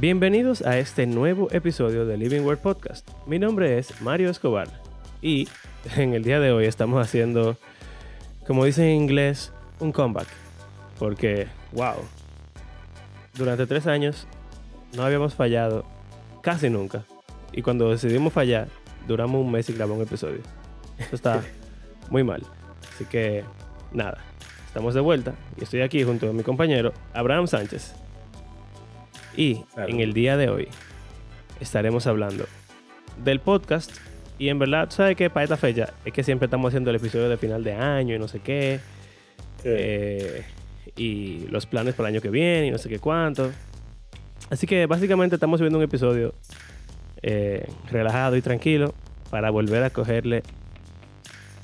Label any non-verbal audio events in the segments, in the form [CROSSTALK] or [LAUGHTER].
Bienvenidos a este nuevo episodio de Living Word Podcast. Mi nombre es Mario Escobar y en el día de hoy estamos haciendo, como dicen en inglés, un comeback. Porque, wow, durante tres años no habíamos fallado casi nunca. Y cuando decidimos fallar, duramos un mes y grabamos un episodio. Eso está [LAUGHS] muy mal. Así que, nada, estamos de vuelta y estoy aquí junto a mi compañero Abraham Sánchez. Y en el día de hoy estaremos hablando del podcast. Y en verdad, ¿sabes qué? Para esta fecha es que siempre estamos haciendo el episodio de final de año y no sé qué. Eh, y los planes para el año que viene y no sé qué cuánto. Así que básicamente estamos viendo un episodio eh, relajado y tranquilo para volver a cogerle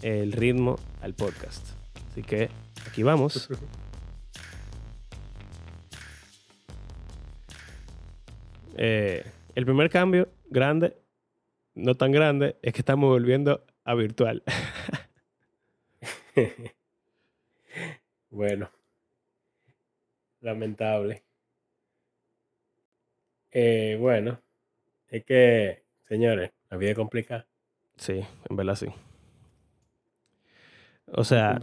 el ritmo al podcast. Así que aquí vamos. [LAUGHS] Eh, el primer cambio grande, no tan grande, es que estamos volviendo a virtual. [LAUGHS] bueno, lamentable. Eh, bueno, es que, señores, la vida es complicada. Sí, en verdad sí. O sea,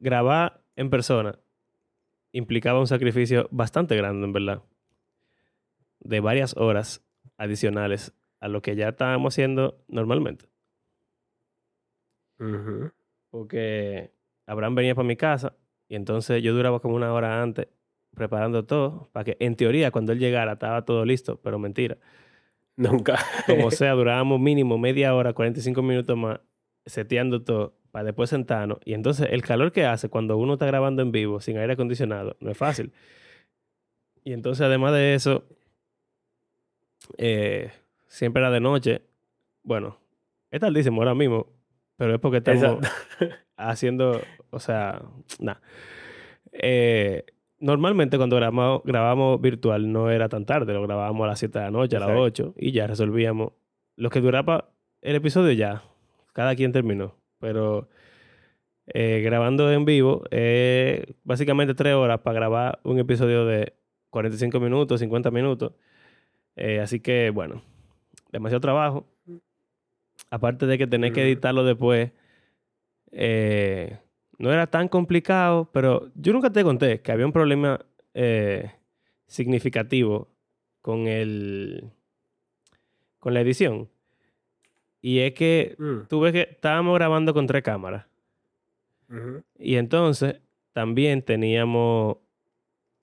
grabar en persona implicaba un sacrificio bastante grande, en verdad de varias horas adicionales a lo que ya estábamos haciendo normalmente. Porque Abraham venía para mi casa y entonces yo duraba como una hora antes preparando todo para que en teoría cuando él llegara estaba todo listo, pero mentira. Nunca. como sea, [LAUGHS] durábamos mínimo media hora, 45 minutos más seteando todo para después sentarnos. Y entonces el calor que hace cuando uno está grabando en vivo sin aire acondicionado no es fácil. Y entonces además de eso, eh, siempre era de noche. Bueno, es tardísimo ahora mismo, pero es porque estamos [LAUGHS] haciendo, o sea, nada. Eh, normalmente cuando grabamos, grabamos virtual no era tan tarde, lo grabábamos a las 7 de la noche, a las 8 y ya resolvíamos. Lo que duraba el episodio ya, cada quien terminó, pero eh, grabando en vivo, básicamente 3 horas para grabar un episodio de 45 minutos, 50 minutos. Eh, así que, bueno, demasiado trabajo. Aparte de que tenés que editarlo después, eh, no era tan complicado, pero yo nunca te conté que había un problema eh, significativo con el con la edición. Y es que mm. tuve que estábamos grabando con tres cámaras. Y entonces también teníamos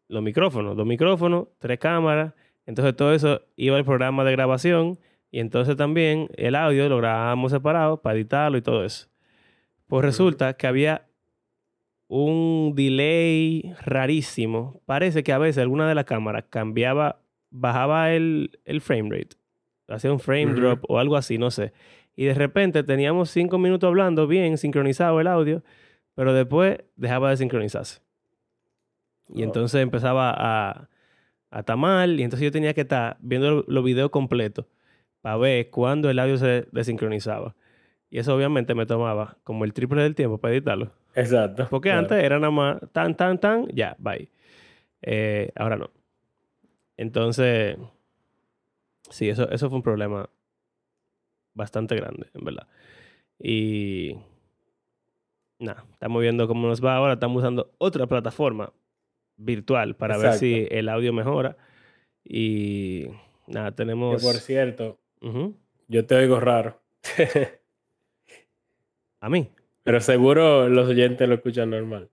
los micrófonos, dos micrófonos, tres cámaras entonces todo eso iba al programa de grabación y entonces también el audio lo grabábamos separado para editarlo y todo eso. Pues resulta que había un delay rarísimo. Parece que a veces alguna de las cámaras cambiaba, bajaba el, frame rate. Hacía un frame drop o algo así, no sé. Y de repente teníamos cinco minutos hablando bien, sincronizado el audio, pero después dejaba de sincronizarse. Y oh. entonces empezaba a, a mal y entonces yo tenía que estar viendo los videos completos para ver cuándo el audio se desincronizaba. Y eso obviamente me tomaba como el triple del tiempo para editarlo. Exacto. Porque antes era nada más tan, tan, tan, ya, bye. Eh, ahora no. Entonces, sí, eso, eso fue un problema bastante grande, en verdad. Y nada, estamos viendo cómo nos va ahora. Estamos usando otra plataforma virtual para ver si el audio mejora. Y nada, tenemos... Que por cierto, yo te oigo raro. [LAUGHS] ¿A mí? Pero seguro los oyentes lo escuchan normal.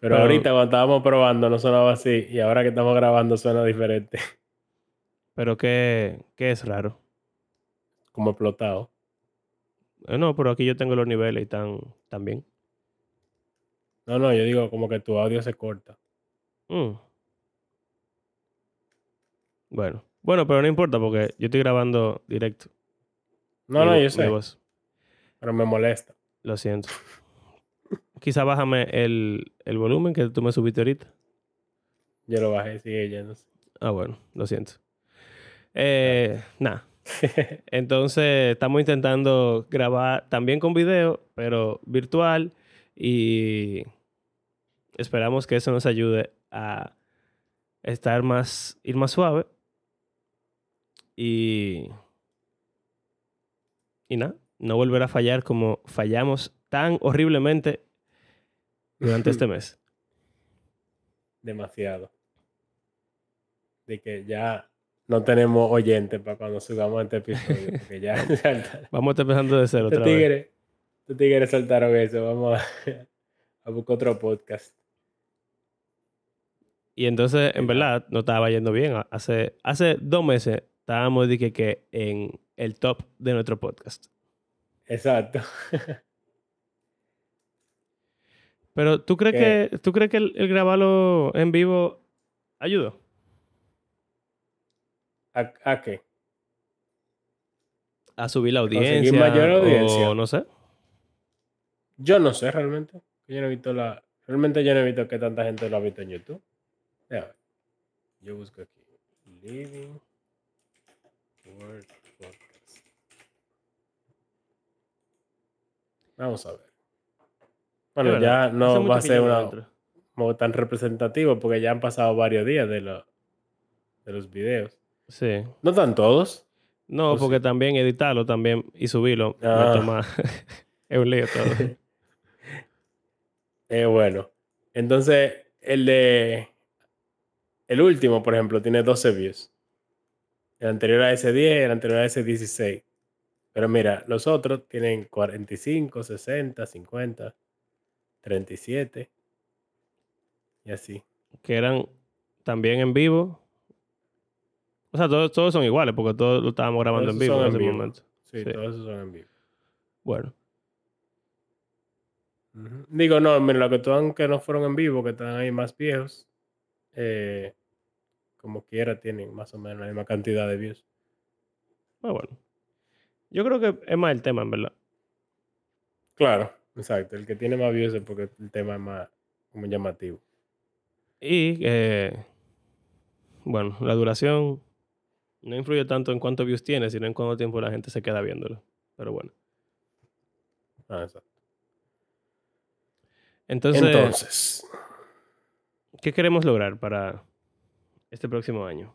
Pero, ahorita cuando estábamos probando no sonaba así y ahora que estamos grabando suena diferente. [LAUGHS] ¿Pero qué, qué es raro? Como explotado. Eh, no, pero aquí yo tengo los niveles y están, están bien. No, no, yo digo como que tu audio se corta. Mm. Bueno. Bueno, pero no importa porque yo estoy grabando directo. No, no, yo sé. Pero me molesta. Lo siento. Quizá bájame el, el, volumen que tú me subiste ahorita. Yo lo bajé, sigue yéndose. Ah, bueno, lo siento. Eh, nada. [LAUGHS] Entonces, estamos intentando grabar también con video, pero virtual. Y esperamos que eso nos ayude a estar más, ir más suave Y. Y nada, no volverá a fallar como fallamos tan horriblemente durante este [LAUGHS] mes. Demasiado. De que ya no tenemos oyentes para cuando subamos este episodio. Porque ya [LAUGHS] Vamos a estar empezando de cero otra vez. Estos tigres saltaron eso. Vamos a, [LAUGHS] buscar otro podcast. Y entonces, en verdad, no estaba yendo bien. Hace, hace dos meses estábamos de que, en el top de nuestro podcast. Exacto. [LAUGHS] Pero ¿tú crees que, ¿tú crees que el, grabarlo en vivo ayudó? ¿A, qué? A subir la audiencia. mayor audiencia. O no sé. Yo no sé realmente. Yo no he visto la. Realmente yo no he visto que tanta gente lo ha visto en YouTube. Yo busco aquí. Living Word Podcast. Vamos a ver. Bueno, ya no va a ser una, tan representativo porque ya han pasado varios días de, de los videos. Sí. No están todos. No, porque también editarlo también y subirlo ah. [LAUGHS] es un lío todo. [LAUGHS] eh, bueno. Entonces, el de. El último, por ejemplo, tiene 12 views. El anterior a ese 10, el anterior a ese 16. Pero mira, los otros tienen 45, 60, 50, 37. Y así. Que eran también en vivo o sea, todos, todos son iguales porque todos lo estábamos grabando en vivo en, ese momento. Sí, todos esos son en vivo. Bueno. Digo, no, mira, lo que que no fueron en vivo, que están ahí más viejos, eh, como quiera tienen más o menos la misma cantidad de views. Ah, bueno. Yo creo que es más el tema, en verdad. Claro, exacto. El que tiene más views es porque el tema es más como llamativo. Y, eh, bueno, la duración no influye tanto en cuántos views tiene, sino en cuánto tiempo la gente se queda viéndolo. Pero bueno. Ah, exacto. Entonces, Entonces, ¿qué queremos lograr para este próximo año?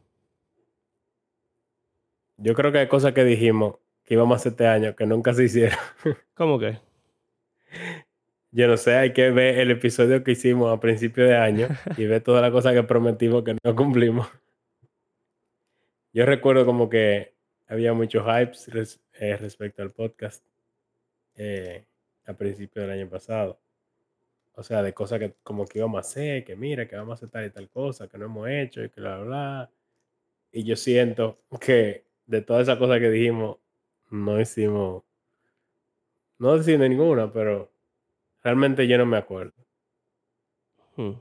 Yo creo que hay cosas que dijimos que íbamos a hacer este año que nunca se hicieron. [LAUGHS] ¿Cómo que? Yo no sé, hay que ver el episodio que hicimos a principio de año [LAUGHS] y ver todas las cosas que prometimos que no cumplimos. Yo recuerdo como que había muchos hypes eh, respecto al podcast eh, a principio del año pasado. O sea, de cosas que como que íbamos a hacer, que mira, que vamos a hacer tal y tal cosa, que no hemos hecho y que bla, bla, bla. Y yo siento [LAUGHS] que de todas esas cosas que dijimos, no hicimos, no decimos ninguna, pero realmente yo no me acuerdo. Hmm.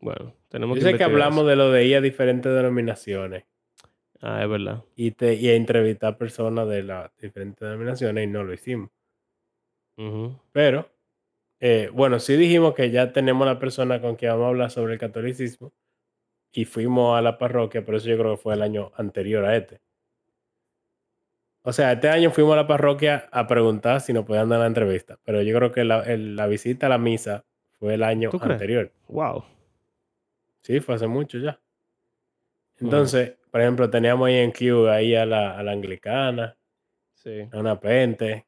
Bueno, tenemos yo sé que hablamos de lo de ir a diferentes denominaciones. Ah, es verdad. Y, te, y a entrevistar personas de las diferentes denominaciones y no lo hicimos. Pero, eh, bueno, sí dijimos que ya tenemos la persona con quien vamos a hablar sobre el catolicismo y fuimos a la parroquia, pero eso yo creo que fue el año anterior a este. O sea, este año fuimos a la parroquia a preguntar si nos podían dar la entrevista, pero yo creo que la, visita a la misa fue el año anterior. Wow. Sí, fue hace mucho ya. Entonces, por ejemplo, teníamos ahí en Q ahí a la, anglicana, a una pente,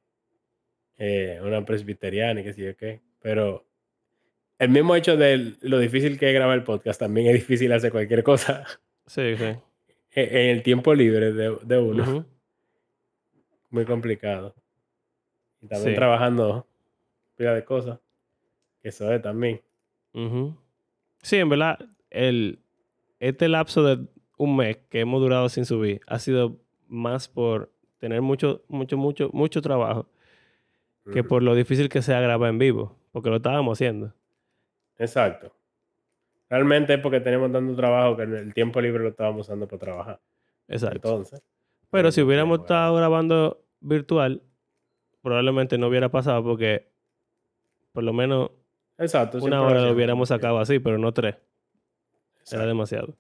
eh, una presbiteriana y qué sé yo qué. Pero el mismo hecho de lo difícil que es grabar el podcast también es difícil hacer cualquier cosa. Sí, sí. [LAUGHS] E, en el tiempo libre de, uno. Muy complicado. Y también trabajando pila de cosas. Eso es también. Sí, en verdad, el, este lapso de un mes que hemos durado sin subir ha sido más por tener mucho, mucho, mucho, mucho trabajo que por lo difícil que sea grabar en vivo, porque lo estábamos haciendo. Exacto. Realmente es porque tenemos tanto trabajo que el tiempo libre lo estábamos usando para trabajar. Exacto. Entonces. Pero si hubiéramos estado grabando virtual, probablemente no hubiera pasado porque por lo menos Exacto, una hora lo hubiéramos sacado así, pero no tres. Era demasiado.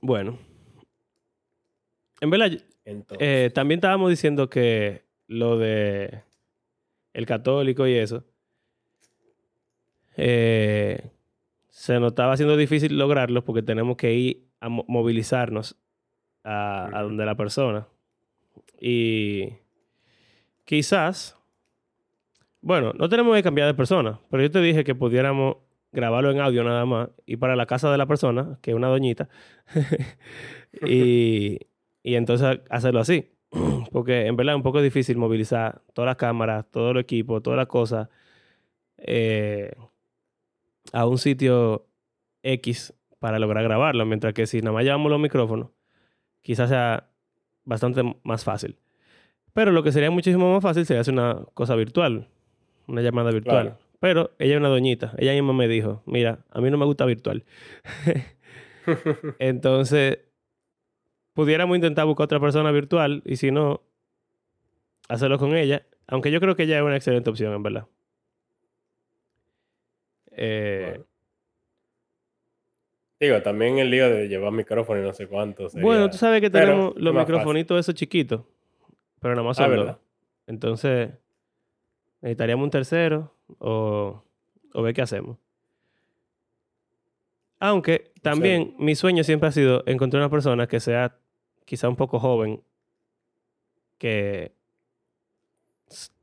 Bueno. En verdad, eh, también estábamos diciendo que lo de el católico y eso eh, se nos estaba haciendo difícil lograrlo porque tenemos que ir a movilizarnos a, a donde la persona. Y quizás, bueno, no tenemos que cambiar de persona, pero yo te dije que pudiéramos grabarlo en audio nada más y para la casa de la persona, que es una doñita, [LAUGHS] y, y entonces hacerlo así. [CLEARS THROAT] Porque en verdad es un poco difícil movilizar todas las cámaras, todo el equipo, todas las cosas eh, a un sitio X para lograr grabarlo. Mientras que si nada más llevamos los micrófonos, quizás sea bastante más fácil. Pero lo que sería muchísimo más fácil sería hacer una cosa virtual, una llamada virtual. Pero ella es una doñita. Ella misma me dijo, mira, a mí no me gusta virtual. [LAUGHS] [LAUGHS] Entonces, pudiéramos intentar buscar otra persona virtual y si no, hacerlo con ella. Aunque yo creo que ella es una excelente opción, en verdad. Eh, Digo, también el lío de llevar micrófono y no sé cuánto. Bueno, tú sabes que tenemos los microfonitos esos chiquitos, pero nada más ah, son Entonces, necesitaríamos un tercero o, o ver qué hacemos. Aunque también mi sueño siempre ha sido encontrar una persona que sea quizá un poco joven, que...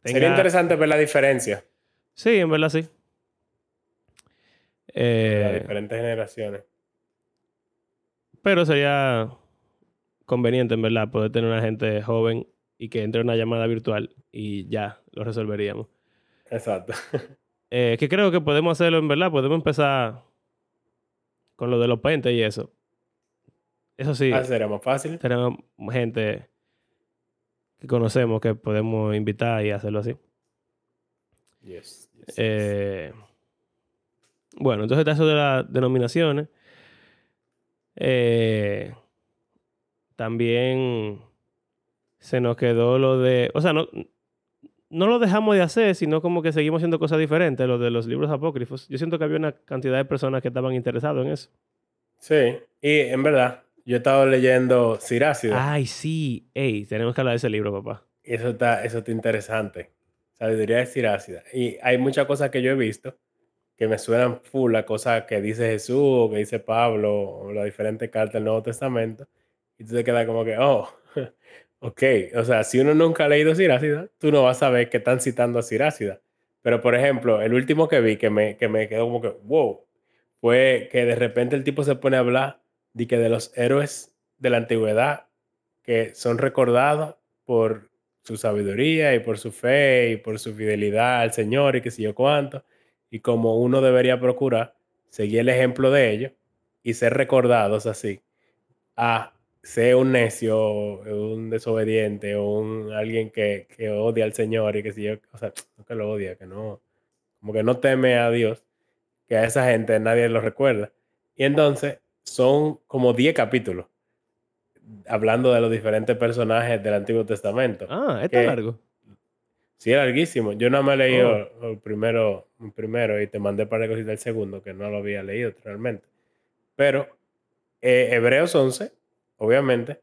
Sería interesante ver la diferencia. Sí, en verdad sí. las eh, diferentes generaciones. Pero sería conveniente, en verdad, poder tener una gente joven y que entre una llamada virtual y ya lo resolveríamos. Exacto. Eh, que creo que podemos hacerlo, en verdad. Podemos empezar con lo de los pentes y eso. Eso sí. Ah, sería más fácil. Tenemos gente que conocemos que podemos invitar y hacerlo así. Yes, eh, bueno, entonces eso de las denominaciones. Eh, también se nos quedó lo de. O sea, no, no lo dejamos de hacer, sino como que seguimos haciendo cosas diferentes, lo de los libros apócrifos. Yo siento que había una cantidad de personas que estaban interesados en eso. Sí, y en verdad, yo he estado leyendo Sirácida. Ay, sí. Ey, tenemos que hablar de ese libro, papá. Eso está, eso está interesante. Sabiduría de Sirácida. Y hay muchas cosas que yo he visto que me suenan full a cosas que dice Jesús o que dice Pablo o las diferentes cartas del Nuevo Testamento. Y tú te quedas como que, oh, [LAUGHS] ok. O sea, si uno nunca ha leído Sirácida, tú no vas a saber que están citando a Sirácida. Pero, por ejemplo, el último que vi que me, que me quedó como que, wow, fue que de repente el tipo se pone a hablar de que de los héroes de la antigüedad que son recordados por su sabiduría y por su fe y por su fidelidad al Señor y que sé yo cuánto, y como uno debería procurar seguir el ejemplo de ellos y ser recordados así, a ser un necio, un desobediente o un alguien que, que odia al Señor y que si yo, o sea, no que lo odia, que no, como que no teme a Dios, que a esa gente nadie lo recuerda. Y entonces son como 10 capítulos hablando de los diferentes personajes del Antiguo Testamento. Ah, está largo. Sí, es larguísimo. Yo no me he leído oh. el, primero, el primero y te mandé para cositas del segundo, que no lo había leído realmente. Pero eh, Hebreos 11, obviamente,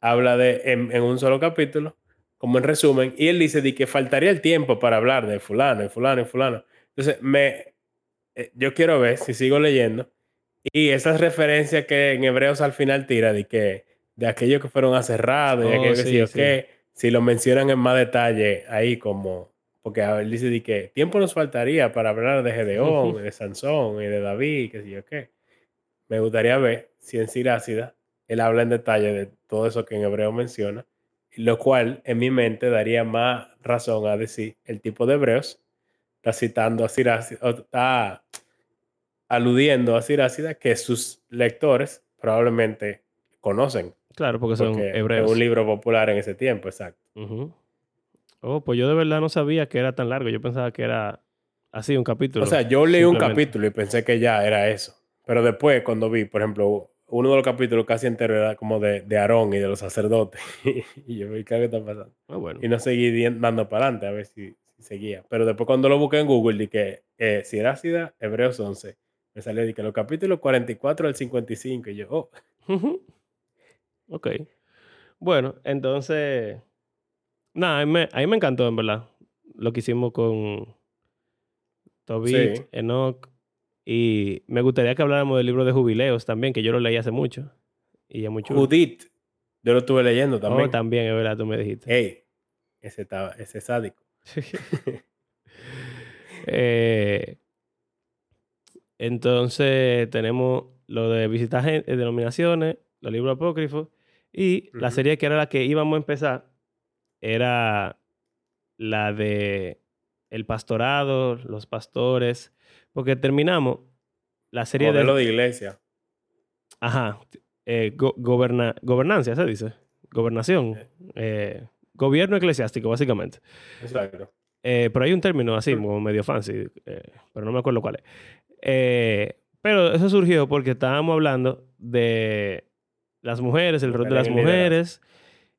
habla de en, un solo capítulo, como en resumen, y él dice de que faltaría el tiempo para hablar de fulano y fulano y fulano. Entonces, me, eh, yo quiero ver si sigo leyendo y esas referencias que en Hebreos al final tira de que de aquellos que fueron aserrados y aquellos que si lo mencionan en más detalle ahí como porque él dice de que tiempo nos faltaría para hablar de Gedeón, de [LAUGHS] Sansón y de David, que sé yo qué. Me gustaría ver si en Sirácida él habla en detalle de todo eso que en hebreo menciona, lo cual en mi mente daría más razón a decir el tipo de hebreos está citando a Sirácida, está aludiendo a Sirácida que sus lectores probablemente conocen. Claro, porque son hebreos. Es un libro popular en ese tiempo, exacto. Oh, pues yo de verdad no sabía que era tan largo. Yo pensaba que era así, un capítulo. O sea, yo leí un capítulo y pensé que ya era eso. Pero después, cuando vi, por ejemplo, uno de los capítulos casi entero era como de, de Aarón y de los sacerdotes. [LAUGHS] y yo vi, ¿qué está pasando? Ah, bueno. Y no seguí dando para adelante a ver si, seguía. Pero después cuando lo busqué en Google, dije eh, Sirácida, Hebreos 11, me salió de que los capítulos 44 al 55. Y yo, oh. ok. Bueno, entonces. Nada, a mí, me, me encantó, en verdad. Lo que hicimos con Tobit, Enoch. Y me gustaría que habláramos del libro de jubileos también, que yo lo leí hace mucho. Y es muy chulo. Judith. Yo lo estuve leyendo también. Oh, también, es verdad, tú me dijiste. Ey, ese, estaba, ese es sádico. [LAUGHS] Eh, entonces tenemos lo de visitar eh, denominaciones, los libros apócrifos y la serie que era la que íbamos a empezar era la de el pastorado, los pastores, porque terminamos la serie de... Modelo de iglesia. Ajá, eh, go- goberna- gobernancia, se dice, gobernación, eh, gobierno eclesiástico, básicamente. Exacto. Eh, pero hay un término así, como medio fancy, pero no me acuerdo cuál es. Eh, pero eso surgió porque estábamos hablando de las mujeres, el rol de las Mujeres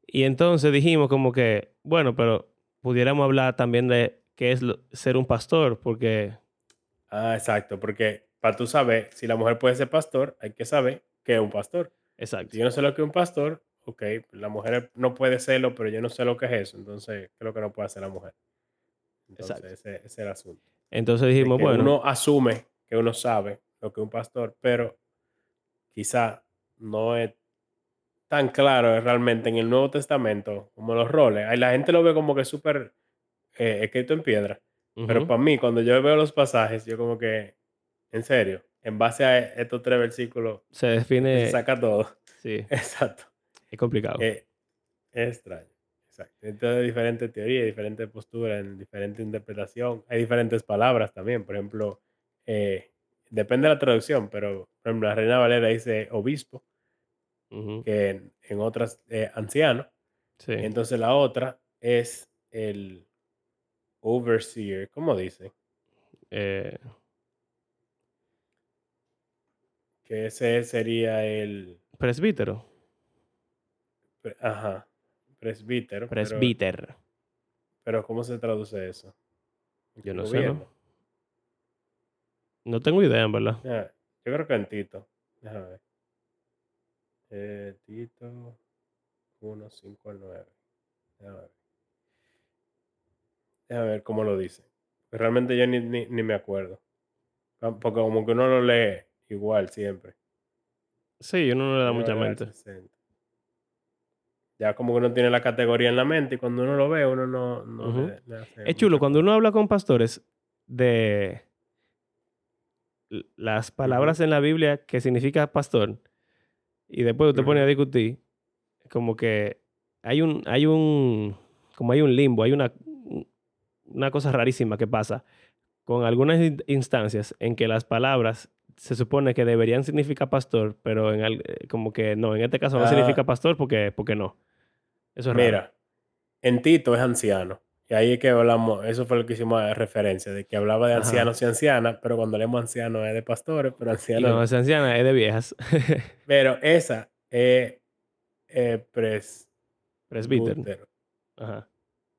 y entonces dijimos como que, bueno, pero pudiéramos hablar también de qué es lo- ser un pastor, porque, Ah, exacto. Porque para tú saber si la mujer puede ser pastor, hay que saber que es un pastor. exacto, Si yo no sé lo que es un pastor, ok, la mujer no puede serlo, pero yo no sé lo que es eso. Entonces, ¿qué es lo que no puede hacer la mujer? Entonces, Exacto. ese, ese es el asunto. entonces dijimos, bueno, uno asume que uno sabe lo que un pastor, pero quizá no es tan claro realmente en el Nuevo Testamento como los roles. Ahí la gente lo ve como que súper eh, escrito en piedra. Pero para mí, cuando yo veo los pasajes, yo como que, en serio, en base a estos tres versículos, se se define, saca todo. sí, [LAUGHS] Exacto. es complicado. Eh, es extraño. Exacto. Entonces, hay diferentes teorías, diferentes posturas, en diferente interpretación. Hay diferentes palabras también. Por ejemplo, eh, depende de la traducción, pero por ejemplo, la Reina Valera dice obispo, que en, en otras eh, anciano. sí, Entonces, la otra es el overseer. ¿Cómo dice? eh, Que ese sería el. presbítero, pre- Ajá. Presbítero. pero- presbíter, Pero, ¿cómo se traduce eso? yo no sé. No tengo idea, en verdad. Ah, yo creo que en Tito. Déjame ver. Eh, Tito 1, 5 al 9. Déjame ver. Déjame ver cómo lo dice. Realmente yo ni, ni, ni me acuerdo. Porque como que uno lo lee igual siempre. Sí, uno no le da mucha mente. 60. Ya como que uno tiene la categoría en la mente y cuando uno lo ve, uno no, le, le hace Es chulo cuando uno habla con pastores de las palabras en la Biblia que significa pastor y después usted pone a discutir como que hay un hay un como hay un limbo, hay una una cosa rarísima que pasa con algunas in- instancias en que las palabras se supone que deberían significar pastor, pero en al- eh, como que no, en este caso no Ah. significa pastor porque porque no. Eso es raro. Mira, en Tito es anciano. Y ahí es que hablamos, eso fue lo que hicimos de referencia, de que hablaba de Ajá. ancianos y ancianas, pero cuando leemos ancianos es de pastores, pero ancianos. cuando es anciana es de viejas. [LAUGHS] Pero esa es eh, Presbítero. presbítero. Ajá.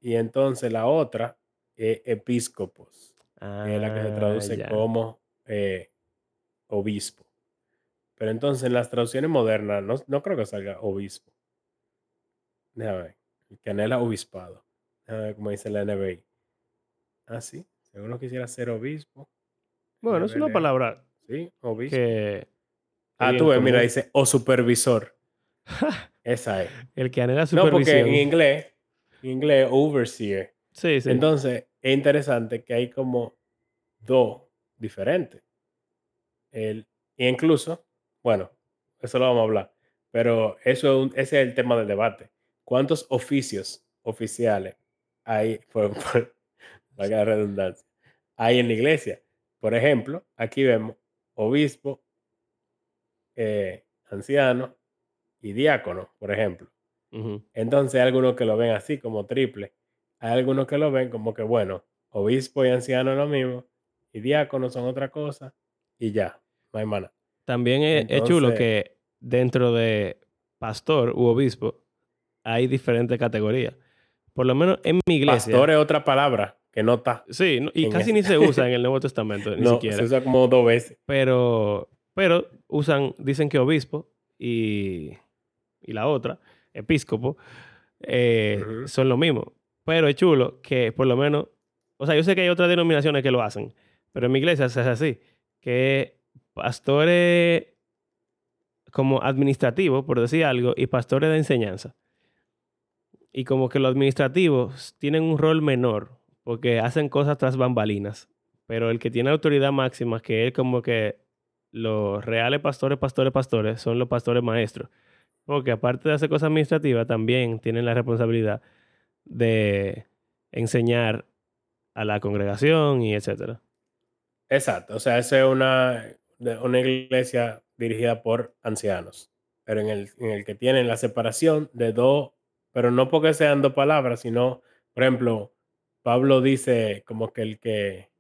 Y entonces la otra es episcopos, que es la que se Ah, traduce ya. como eh, obispo. Pero entonces en las traducciones modernas no, no creo que salga obispo. Déjame ver. Anhela obispado. Ver cómo dice la NBI. Ah, sí. Si uno quisiera ser obispo. Bueno, es una palabra Sí, obispo. que. ah, tú ves, mira, dice o supervisor. [LAUGHS] Esa es. El que anhela No, porque supervisión. en inglés, en inglés, overseer. Sí, sí. Entonces, es interesante que hay como dos diferentes. El, incluso, bueno, eso lo vamos a hablar, pero eso es un- ese es el tema del debate. ¿Cuántos oficios oficiales hay, por, por valga la redundancia, hay en la iglesia? Por ejemplo, aquí vemos obispo, eh, anciano y diácono, por ejemplo. Entonces hay algunos que lo ven así como triple. Hay algunos que lo ven como que, bueno, obispo y anciano es lo mismo, y diácono son otra cosa, y ya, no hay mana. También es, es chulo que dentro de pastor u obispo hay diferentes categorías. Por lo menos en mi iglesia. Pastor es otra palabra que no está. Sí, no- y casi ese- ni se [LAUGHS] usa en el Nuevo Testamento, ni No, siquiera. se usa como dos veces. Pero, pero usan, dicen que obispo y, y la otra, episcopo, eh, Ujú. son lo mismo. Pero es chulo que por lo menos, o sea, yo sé que hay otras denominaciones que lo hacen, pero en mi iglesia se hace así, que pastores, como administrativos, por decir algo, y pastores de enseñanza. Y como que los administrativos tienen un rol menor, porque hacen cosas tras bambalinas. Pero el que tiene autoridad máxima, que es como que los reales pastores, pastores, pastores, son los pastores maestros. Porque aparte de hacer cosas administrativas, también tienen la responsabilidad de enseñar a la congregación y etcétera. Exacto, o sea, es una, una iglesia dirigida por ancianos, pero en el, en el que tienen la separación de dos, pero no porque sean dos palabras, sino, por ejemplo, Pablo dice como que el que,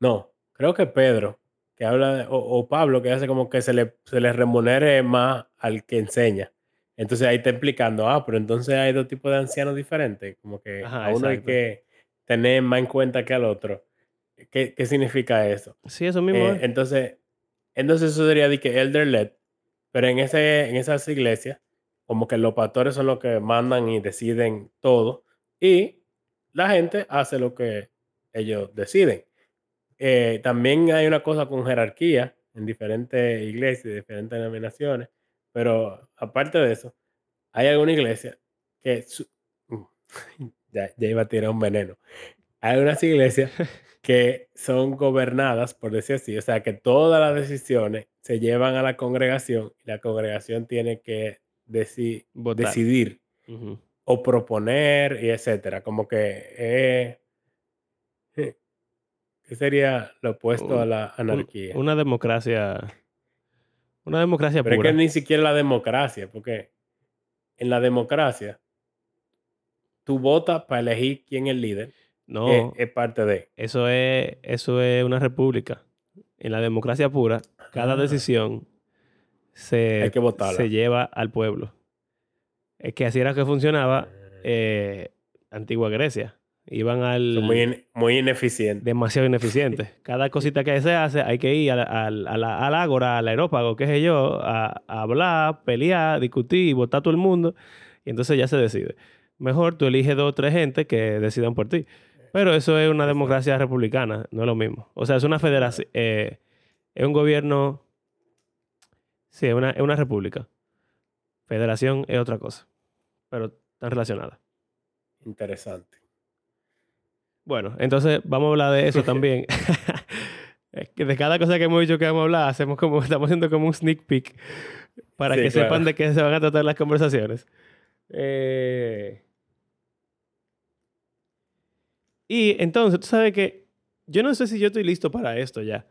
no, creo que Pedro, que habla, o, Pablo, que hace como que se le, se le remunere más al que enseña. Entonces ahí está explicando, ah, pero entonces hay dos tipos de ancianos diferentes, como que a uno hay que tener más en cuenta que al otro. ¿Qué, qué significa eso? Sí, eso mismo. Eh, entonces, entonces eso sería de que elder led, pero en, ese, en esas iglesias, como que los pastores son los que mandan y deciden todo, y la gente hace lo que ellos deciden. Eh, también hay una cosa con jerarquía en diferentes iglesias, diferentes denominaciones, pero aparte de eso, hay alguna iglesia que... [LAUGHS] ya, ya, iba a tirar un veneno. Hay unas iglesias [LAUGHS] que son gobernadas, por decir así, o sea, que todas las decisiones se llevan a la congregación y la congregación tiene que decidir o proponer y etcétera. Como que eh, ¿Qué sería lo opuesto a la anarquía? una democracia. Una democracia Pero es que ni siquiera la democracia, porque en la democracia tú votas para elegir quién es el líder. No. Es, parte de. Eso es, eso es una república. En la democracia pura, cada ah. decisión se, se lleva al pueblo. Es que así era que funcionaba ah. eh, Antigua Grecia. Iban al... muy, muy ineficiente. Demasiado ineficiente. [LAUGHS] Cada cosita que se hace hay que ir al, al, al, ágora, al aerópago, qué sé yo, a, hablar, pelear, discutir, votar a todo el mundo. Y entonces ya se decide. Mejor tú eliges dos o tres gente que decidan por ti. Pero eso es una democracia republicana, no es lo mismo. O sea, es una federación, eh, es un gobierno, sí, es una, es una república. Federación es otra cosa, pero están relacionadas. Interesante. Bueno, entonces vamos a hablar de eso [LAUGHS] también. [LAUGHS] de cada cosa que hemos dicho que vamos a hablar, hacemos como, [LAUGHS] estamos haciendo como un sneak peek para que sepan de qué se van a tratar las conversaciones. Eh, y entonces, tú sabes que yo no sé si yo estoy listo para esto ya,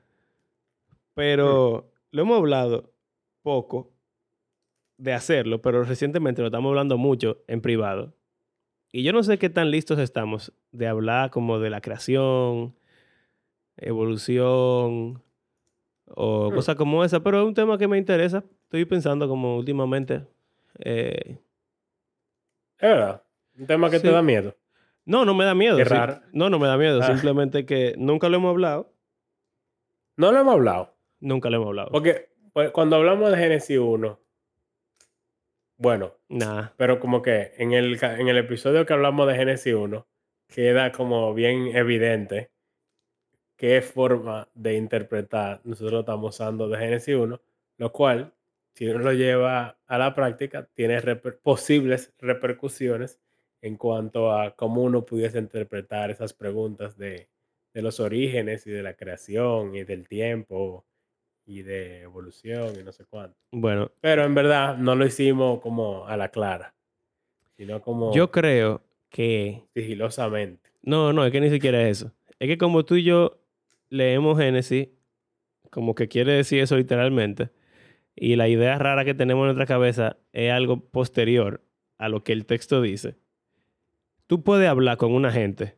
pero lo hemos hablado poco de hacerlo, pero recientemente lo estamos hablando mucho en privado. Y yo no sé qué tan listos estamos de hablar como de la creación, evolución o hmm. cosas como esa, pero es un tema que me interesa. Estoy pensando como últimamente. Eh, es verdad. Un tema que te da miedo. No, no me da miedo. No, no me da miedo. Ah. Simplemente que nunca lo hemos hablado. No lo hemos hablado. Nunca lo hemos hablado. Porque cuando hablamos de Génesis 1, bueno, nada. Pero como que en el, en el episodio que hablamos de Génesis 1, queda como bien evidente qué forma de interpretar nosotros estamos usando de Génesis 1, lo cual, si uno lo lleva a la práctica, tiene posibles repercusiones en cuanto a cómo uno pudiese interpretar esas preguntas de, de los orígenes y de la creación y del tiempo y de evolución y no sé cuánto. Bueno. Pero en verdad no lo hicimos como a la clara, sino como... Yo creo que... Sigilosamente. No, no, es que ni siquiera es eso. Es que como tú y yo leemos Génesis, como que quiere decir eso literalmente, y la idea rara que tenemos en nuestra cabeza es algo posterior a lo que el texto dice. Tú puedes hablar con una gente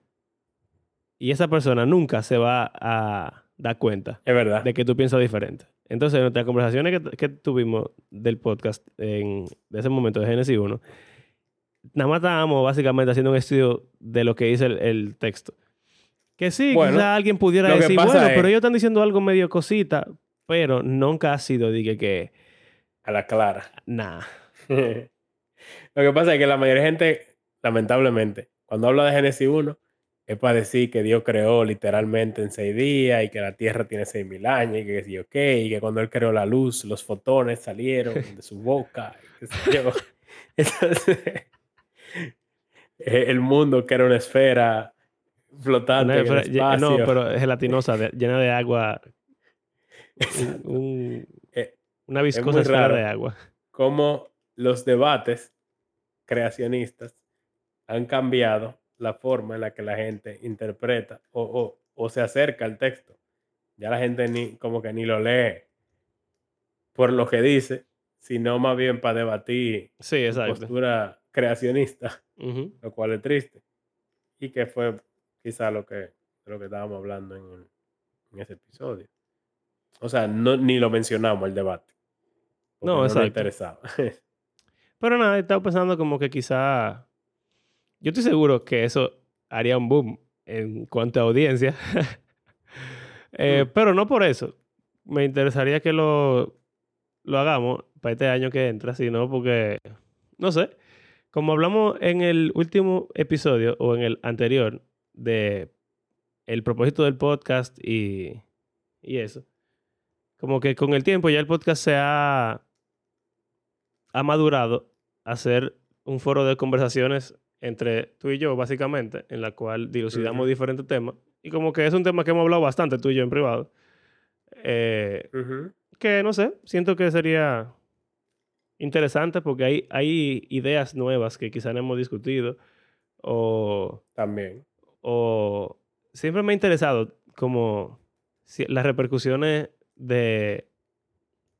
y esa persona nunca se va a da cuenta es verdad. de que tú piensas diferente. Entonces, en nuestras conversaciones que, tuvimos del podcast en, de ese momento de Génesis 1, nada más estábamos básicamente haciendo un estudio de lo que dice el, texto. Que sí, quizá alguien pudiera decir, bueno, pero ellos están diciendo algo medio cosita, pero nunca ha sido, dije que... A la clara. Nah. [LAUGHS] lo que pasa es que la mayoría de gente, lamentablemente, cuando habla de Génesis 1, es para decir que Dios creó literalmente en seis días y que la Tierra tiene seis mil años y que sí, ok, y que cuando él creó la luz, los fotones salieron de su boca, y qué sé yo. [LAUGHS] [LAUGHS] Entonces, el mundo que era una esfera flotante. en el espacio. No, pero es gelatinosa, llena de agua. [LAUGHS] Eh, una viscosa esfera de agua. Como los debates creacionistas han cambiado la forma en la que la gente interpreta o, se acerca al texto. Ya la gente ni como que ni lo lee por lo que dice, sino más bien para debatir sí, postura creacionista, lo cual es triste. Y que fue quizá lo que, lo que estábamos hablando en, ese episodio. O sea, no, ni lo mencionamos el debate. No, exacto. No interesaba. [LAUGHS] Pero nada, estaba pensando como que quizá. Yo estoy seguro que eso haría un boom en cuanto a audiencia. [LAUGHS] Eh, mm. Pero no por eso. Me interesaría que lo, lo hagamos para este año que entra, sino porque, no sé, como hablamos en el último episodio o en el anterior de el propósito del podcast y, y eso, como que con el tiempo ya el podcast se ha ha madurado a ser un foro de conversaciones entre tú y yo, básicamente, en la cual dilucidamos diferentes temas. Y como que es un tema que hemos hablado bastante tú y yo en privado. Eh, que no sé, siento que sería interesante porque hay, hay ideas nuevas que quizá no hemos discutido. O. También. O. Siempre me ha interesado como las repercusiones de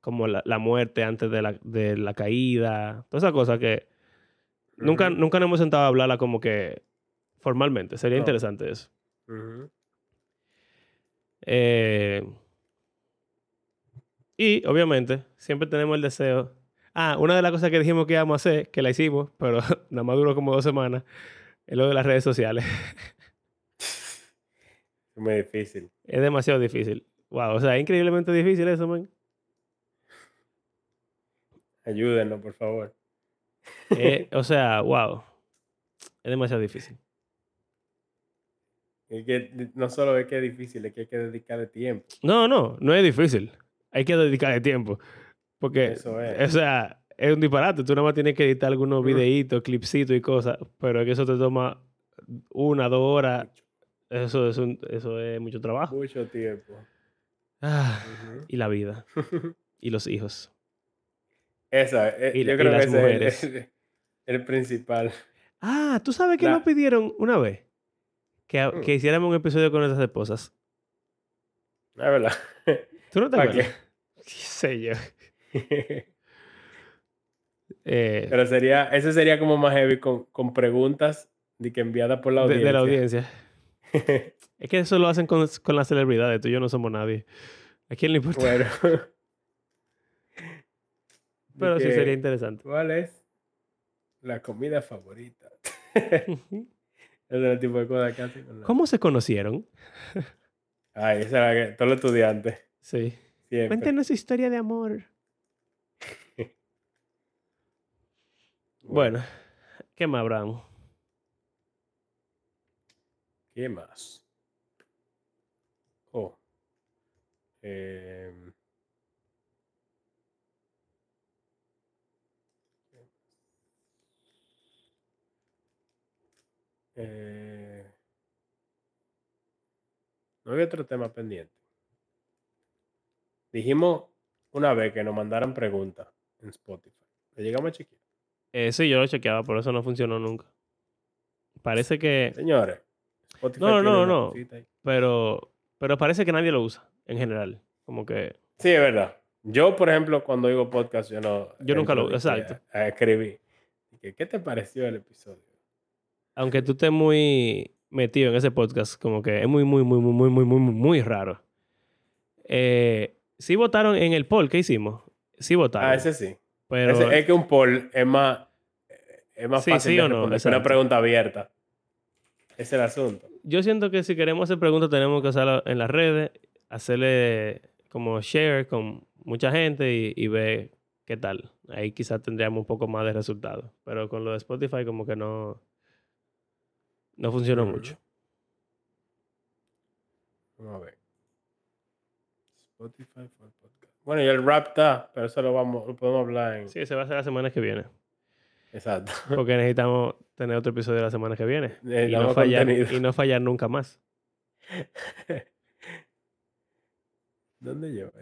como la, muerte antes de la, de la, caída, todas esas cosas que nunca, nunca nos hemos sentado a hablarla como que formalmente. Sería interesante eso. Eh, y obviamente, siempre tenemos el deseo. Ah, una de las cosas que dijimos que íbamos a hacer, que la hicimos, pero [LAUGHS] nada más duró como dos semanas, es lo de las redes sociales. es muy difícil. Es demasiado difícil. Wow, o sea, es increíblemente difícil eso, man. Ayúdenlo, por favor. Eh, o sea, wow. Es demasiado difícil. Es que no solo es que es difícil, es que hay que dedicarle tiempo. No, no, no es difícil. Hay que dedicarle tiempo. Porque, Eso es. o sea, es un disparate. Tú nada más tienes que editar algunos videitos, clipsitos y cosas, pero es que eso te toma una, dos horas. Eso es, eso es mucho trabajo. Mucho tiempo. Ah, Y la vida. [LAUGHS] y los hijos. Esa, eh, yo creo que ese es el, principal. Ah, ¿tú sabes que nos pidieron una vez? Que, mm. que hiciéramos un episodio con nuestras esposas. Es verdad. [LAUGHS] ¿Tú no te acuerdas? [LAUGHS] Qué? sé yo. [LAUGHS] Eh, Pero sería, ese sería como más heavy con, con preguntas de que enviadas por la audiencia. De, la audiencia. es que eso lo hacen con, con las celebridades. Tú y yo no somos nadie. ¿A quién le importa? Bueno. Pero sí sería interesante. ¿Cuál es la comida favorita? es [LAUGHS] el tipo de cosas que hacen. ¿Cómo se conocieron? [LAUGHS] Ay, esa era que, todo el estudiante. Sí. Cuéntenos su historia de amor. [LAUGHS] bueno, ¿qué más, Abraham? ¿Qué más? Había otro tema pendiente. Dijimos una vez que nos mandaran preguntas en Spotify. ¿Le llegamos a chequear? Eh, sí, yo lo chequeaba, por eso no funcionó nunca. Parece que. Señores, Spotify no, no, no. Pero, pero parece que nadie lo usa en general. Como que. Sí, es verdad. Yo, por ejemplo, cuando digo podcast, yo no. Yo nunca lo. Exacto. escribí. ¿Qué te pareció el episodio? aunque tú estés muy metido en ese podcast, como que es muy, muy, muy, muy, muy, muy, muy, muy raro. Eh, sí votaron en el poll que hicimos. Sí votaron. Ah, ese sí. Pero... es que un poll es más, es más fácil de no, es una pregunta abierta. Es el asunto. Yo siento que si queremos hacer preguntas tenemos que hacerlo en las redes, hacerle como share con mucha gente y, y ver qué tal. Ahí quizás tendríamos un poco más de resultados. Pero con lo de Spotify como que no no funcionó mucho. Vamos a ver. Spotify for podcast. Bueno, y el rap está, pero eso lo, vamos, lo podemos hablar en. Sí, se va a hacer la semana que viene. Exacto. [LAUGHS] Porque necesitamos tener otro episodio la semana que viene. Y no, fallar, contenido. y no fallar nunca más. [LAUGHS] ¿Dónde veo?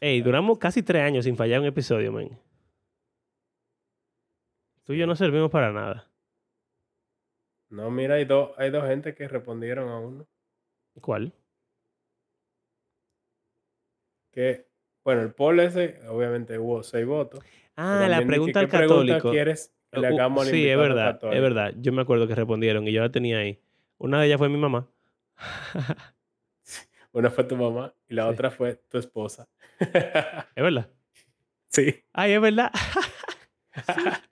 Ey, duramos casi tres años sin fallar un episodio, man. Tú y yo no servimos para nada. No, mira, hay dos, hay dos gente que respondieron a uno. ¿Cuál? Que, bueno, el poll ese, obviamente hubo seis votos. Ah, la pregunta al ¿qué pregunta católico. quieres que le Uh, hagamos sí, es verdad, católico? es verdad. Yo me acuerdo que respondieron y yo la tenía ahí. Una de ellas fue mi mamá. [LAUGHS] Una fue tu mamá y la Sí. otra fue tu esposa. ¿Es verdad? [LAUGHS] sí. Ay, es verdad. [LAUGHS]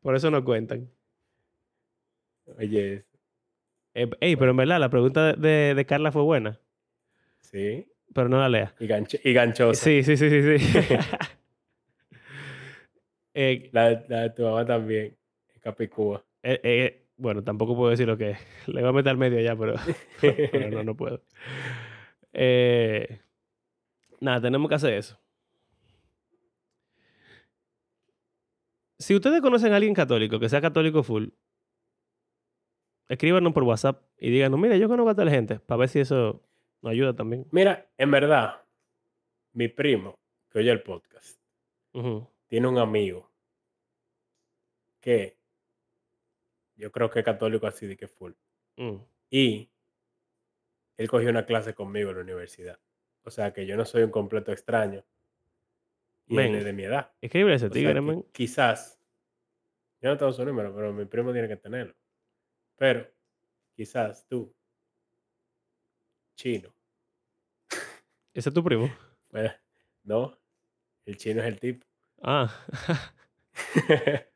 Por eso no cuentan. Oye, Eh, ey, pero en verdad, la pregunta de, de Carla fue buena. sí. Pero no la lea. Y, gancho- y ganchosa. Sí, sí, sí, sí, sí. [LAUGHS] [LAUGHS] Eh, La, de- la de tu mamá también. Capicúa. eh, eh, bueno, tampoco puedo decir lo que es. [LAUGHS] Le voy a meter al medio ya, pero, pero no, no puedo. Eh, nada, tenemos que hacer eso. Si ustedes conocen a alguien católico, que sea católico full, escríbanos por WhatsApp y díganos, mira, yo conozco a tal gente, para ver si eso nos ayuda también. Mira, en verdad, mi primo, que oye el podcast, tiene un amigo que yo creo que es católico así de que full. Mm. Y él cogió una clase conmigo en la universidad. O sea que yo no soy un completo extraño. Y él Men, es de mi edad. Escríbele a ese tigre, man. quizás, yo no tengo su número, pero mi primo tiene que tenerlo. Pero quizás tú, chino, Ese es tu primo. no, el chino es el tipo. Ah, [LAUGHS]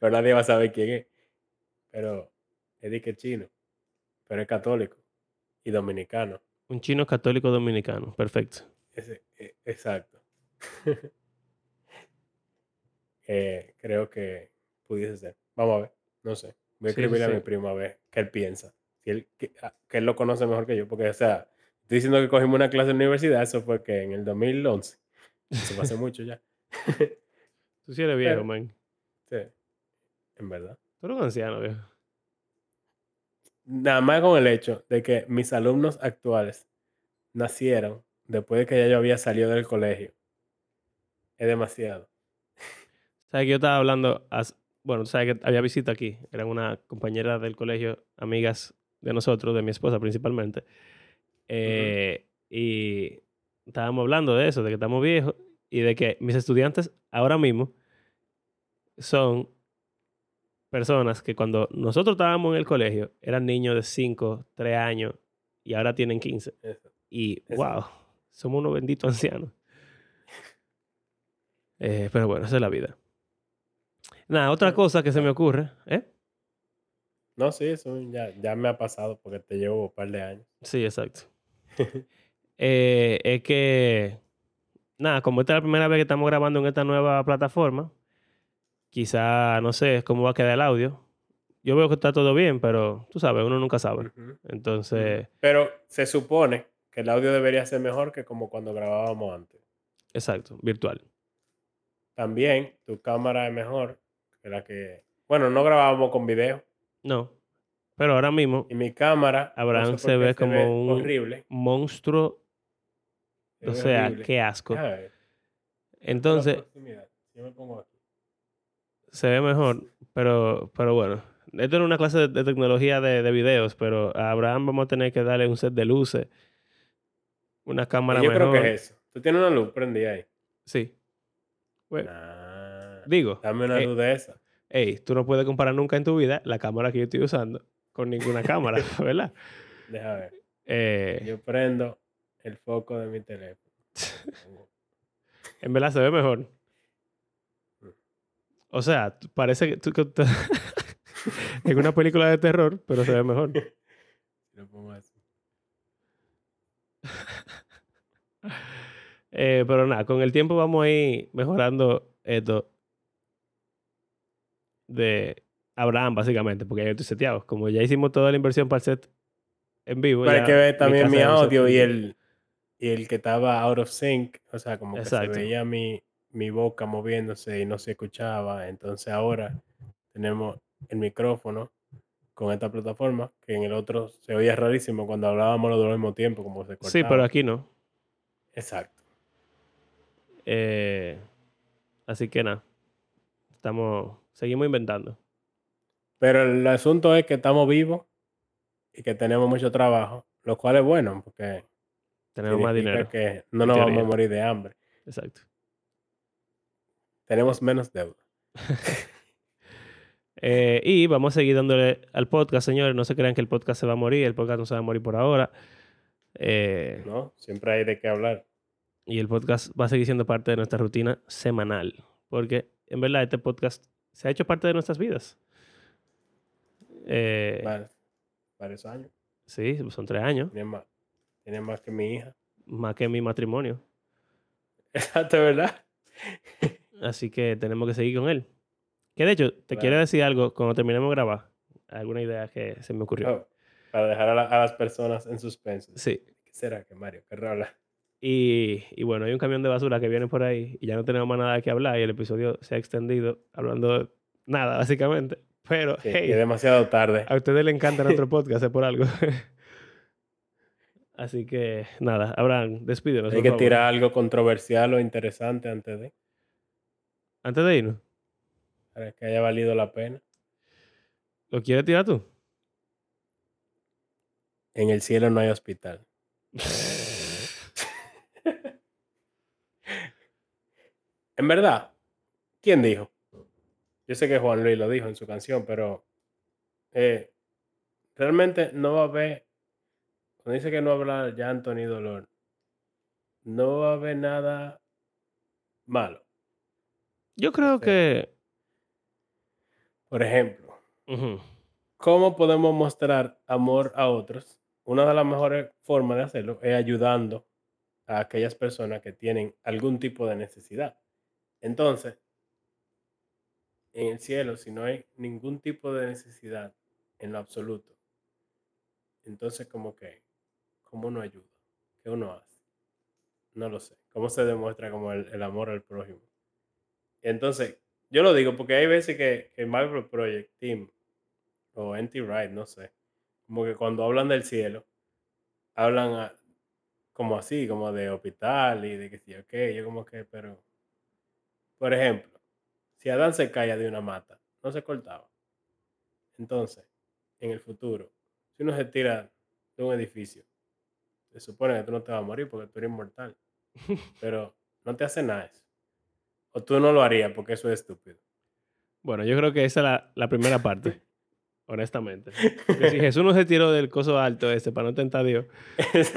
pero nadie va a saber quién es. Pero es de que es chino, pero es católico y dominicano. un chino católico dominicano. Perfecto. Ese, e- exacto. [LAUGHS] Eh, creo que pudiese ser. Vamos a ver, no sé. Voy a Sí, sí, escribirle a mi primo a ver qué él piensa. Si él, que, ah, que él lo conoce mejor que yo, porque, o sea, estoy diciendo que cogimos una clase en la universidad, eso fue que en el 2011. Eso fue hace [LAUGHS] mucho ya. Tú sí eres [LAUGHS] viejo, Pero- man. Sí, en verdad. Tú eres un anciano, viejo. Nada más con el hecho de que mis alumnos actuales nacieron después de que ya yo había salido del colegio. Es demasiado. Sabes que yo estaba hablando, bueno, tú sabes que había visita aquí. Eran una compañera del colegio, amigas de nosotros, de mi esposa principalmente. Eh, Y estábamos hablando de eso, de que estamos viejos y de que mis estudiantes ahora mismo son personas que cuando nosotros estábamos en el colegio eran niños de 5, 3 años y ahora tienen 15. Eso. Y Eso. wow, somos unos benditos ancianos. Eh, pero bueno, esa es la vida. Nada, otra cosa que se me ocurre, ¿eh? No, sí, eso ya, ya me ha pasado porque te llevo un par de años. Sí, exacto. [LAUGHS] Eh, es que, nada, como esta es la primera vez que estamos grabando en esta nueva plataforma, quizá, no sé cómo va a quedar el audio. Yo veo que está todo bien, pero tú sabes, uno nunca sabe. Entonces, Pero se supone que el audio debería ser mejor que como cuando grabábamos antes. exacto, virtual. También tu cámara es mejor que. Bueno, no grabábamos con video. No, pero ahora mismo, Y mi cámara... no Abraham sé se ve como un- Horrible. monstruo, se o sea, horrible. qué asco. Entonces. Yo me pongo aquí. se ve mejor, pero, pero bueno. Esto era una clase de, de tecnología de, de videos, pero a Abraham vamos a tener que darle un set de luces, una cámara yo mejor. creo que es eso. Tú tienes una luz prendida ahí. Sí. Bueno, Nah. digo, Dame una eh, luz de esa. Hey, tú no puedes comparar nunca en tu vida la cámara que yo estoy usando con ninguna cámara, [LAUGHS] ¿verdad? Deja ver. Eh, Yo prendo el foco de mi teléfono. [LAUGHS] En verdad se ve mejor. O sea, parece que tú que tú- [LAUGHS] en una película de terror, pero se ve mejor. Lo pongo así. Eh, pero nada, con el tiempo vamos a ir mejorando esto de Abraham, básicamente, porque yo estoy seteado. Como ya hicimos toda la inversión para el set en vivo. Para que mi también mi audio y el, y el que estaba out of sync, o sea, como que Exacto. se veía mi, mi boca moviéndose y no se escuchaba. Entonces ahora tenemos el micrófono con esta plataforma, que en el otro se oía rarísimo cuando hablábamos los dos al mismo tiempo, como se cortaba. Sí, pero aquí no. Exacto. Eh, así que nada. Estamos. Seguimos inventando. Pero el asunto es que estamos vivos y que tenemos mucho trabajo, lo cual es bueno, porque Tenemos más dinero. que no nos vamos a morir de hambre. Exacto. Tenemos menos deuda. [LAUGHS] Eh, y vamos a seguir dándole al podcast, señores. No se crean que el podcast se va a morir. El podcast no se va a morir por ahora. Eh, ¿no? Siempre hay de qué hablar. y el podcast va a seguir siendo parte de nuestra rutina semanal. Porque en verdad este podcast se ha hecho parte de nuestras vidas. Eh, Varios, varios años. sí, son tres años. Tiene más, tiene más que mi hija. Más que mi matrimonio. [LAUGHS] Exacto, ¿verdad? [LAUGHS] Así que tenemos que seguir con él. Que de hecho, te Claro. quiero decir algo cuando terminemos de grabar. Alguna idea que se me ocurrió. Oh, para dejar a, la- a las personas en suspenso. Sí. ¿Qué será que Mario querrá hablar? Y, y bueno, hay un camión de basura que viene por ahí y ya no tenemos más nada que hablar y el episodio se ha extendido hablando de nada, básicamente. [LAUGHS] Pero, Sí, hey, es demasiado tarde. a ustedes les encanta nuestro [LAUGHS] podcast, es por algo. [LAUGHS] Así que, nada, Abraham, despídenos. Hay que favor. tirar algo controversial o interesante antes de Antes de irnos, para que haya valido la pena. ¿lo quieres tirar tú? En el cielo no hay hospital. En verdad, ¿quién dijo? Yo sé que Juan Luis lo dijo en su canción, pero eh, realmente no va a haber, cuando dice que no habrá llanto ni dolor, no va a haber nada malo. Yo creo que... Por ejemplo. ¿cómo podemos mostrar amor a otros? Una de las mejores formas de hacerlo es ayudando a aquellas personas que tienen algún tipo de necesidad. Entonces, en el cielo, si no hay ningún tipo de necesidad en lo absoluto, entonces como que, ¿cómo uno ayuda? ¿Qué uno hace? No lo sé. ¿Cómo se demuestra como el, el amor al prójimo? Entonces, yo lo digo porque hay veces que, que Marvel Project Team o NT Wright, no sé, como que cuando hablan del cielo, hablan como así, como de hospital y de que sí, ok, yo como que, pero, por ejemplo, si Adán se caía de una mata, no se cortaba. Entonces, en el futuro, si uno se tira de un edificio, se supone que tú no te vas a morir porque tú eres inmortal, [LAUGHS] pero no te hace nada eso. O tú no lo harías porque eso es estúpido. Bueno, yo creo que esa es la, la primera parte, [LAUGHS] honestamente. Porque si Jesús no se tiró del coso alto ese para no tentar a Dios,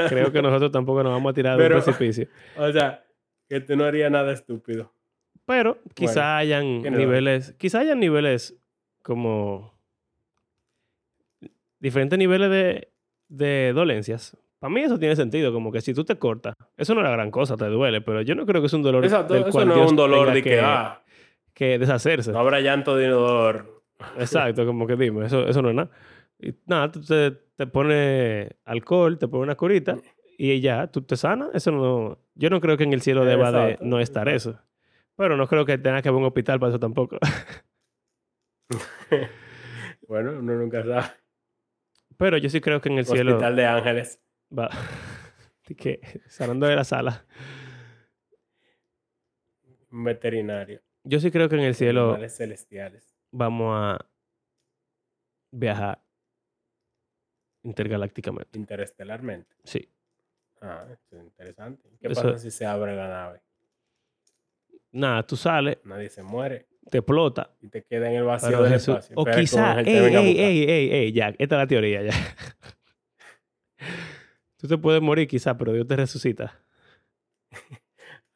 creo que nosotros tampoco nos vamos a tirar de un precipicio. [LAUGHS] O sea, que tú no harías nada estúpido. Pero quizá hayan tiene niveles, quizá hayan niveles como diferentes niveles de, de dolencias. Para mí eso tiene sentido, como que si tú te cortas, eso no es la gran cosa, te duele, pero yo no creo que es un dolor Exacto, del eso cual no Dios es un dolor de que, ah, que deshacerse. no habrá llanto de dolor. Exacto, como que dime, eso, eso no es nada. Y nada, tú te, te pones alcohol, te pones una curita y ya, tú te sanas. Eso no. Yo no creo que en el cielo deba de Exacto, no estar eso. Pero no creo que tenga que haber un hospital para eso tampoco. [LAUGHS] bueno, uno nunca sabe. Pero yo sí creo que en el cielo Hospital de Ángeles. va. [LAUGHS] que sanando de la sala. Un veterinario. Yo sí creo que en el cielo celestiales. vamos a viajar intergalácticamente. Interestelarmente. Sí. Ah, eso es interesante. ¿Qué Eso- pasa si se abre la nave? Nada, tú sales, Nadie se muere te explota y te queda en el vacío Pero del Jesús- espacio. o Espera que un quizá, ángel ey, ey, ey, ey, ey, ya, esta es la teoría ya. [LAUGHS] Tú te puedes morir quizá, pero Dios te resucita.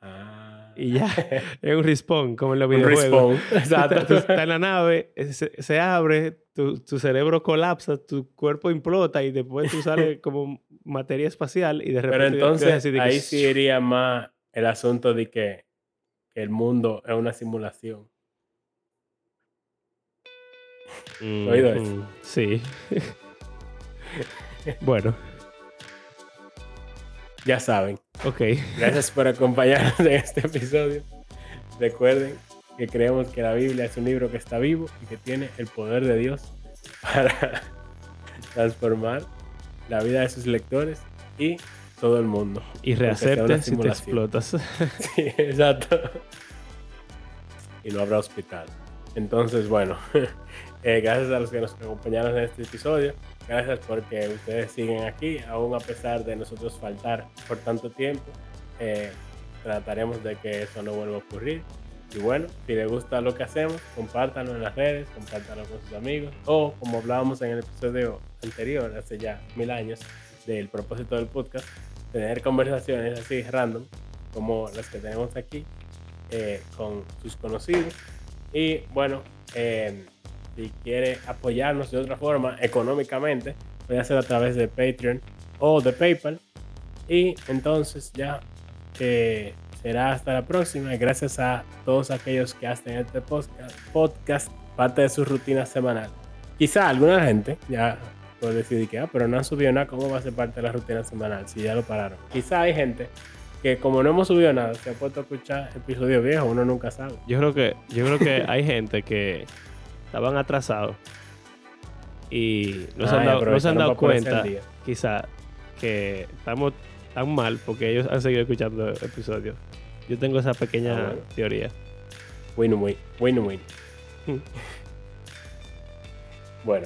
Ah. Y ya, [LAUGHS] es un respawn, como en los Un videojuegos. respawn. [LAUGHS] Estás- Exacto. tú estás en la nave, se, se abre, tu, tu cerebro colapsa, tu cuerpo implota y después tú sales como materia espacial y de repente... Pero entonces que, ahí sí iría más el asunto de que, que el mundo es una simulación. "Mm, oído eso? mm, Sí. [LAUGHS] Bueno. Ya saben. Ok. Gracias por acompañarnos en este episodio. Recuerden que creemos que la Biblia es un libro que está vivo y que tiene el poder de Dios para [LAUGHS] transformar la vida de sus lectores y todo el mundo. Y reacepte si te explotas. [LAUGHS] Sí, exacto. Y no habrá hospital. Entonces, bueno, [LAUGHS] eh, gracias a los que nos acompañaron en este episodio. Gracias porque ustedes siguen aquí, aún a pesar de nosotros faltar por tanto tiempo. Eh, trataremos de que eso no vuelva a ocurrir. Y bueno, si les gusta lo que hacemos, compártanlo en las redes, compártanlo con sus amigos. O como hablábamos en el episodio anterior, hace ya mil años, del propósito del podcast, tener conversaciones así random, como las que tenemos aquí, eh, con sus conocidos. Y bueno, eh, si quiere apoyarnos de otra forma, económicamente, puede hacerlo a través de Patreon o de PayPal. Y entonces ya eh, será hasta la próxima. Gracias a todos aquellos que hacen este podcast, parte de su rutina semanal. Quizá alguna gente ya puede decir que, ah, pero no han subido nada, ¿cómo va a ser parte de la rutina semanal? Si ya lo pararon. Quizá hay gente que como no hemos subido nada, se ha puesto a escuchar episodios viejos, uno nunca sabe. Yo creo que, yo creo que hay gente que estaban atrasados y no se han dado, no se han dado cuenta, quizá, que estamos tan mal porque ellos han seguido escuchando episodios. Yo tengo esa pequeña ah, teoría. Win-win. Win-win. bueno,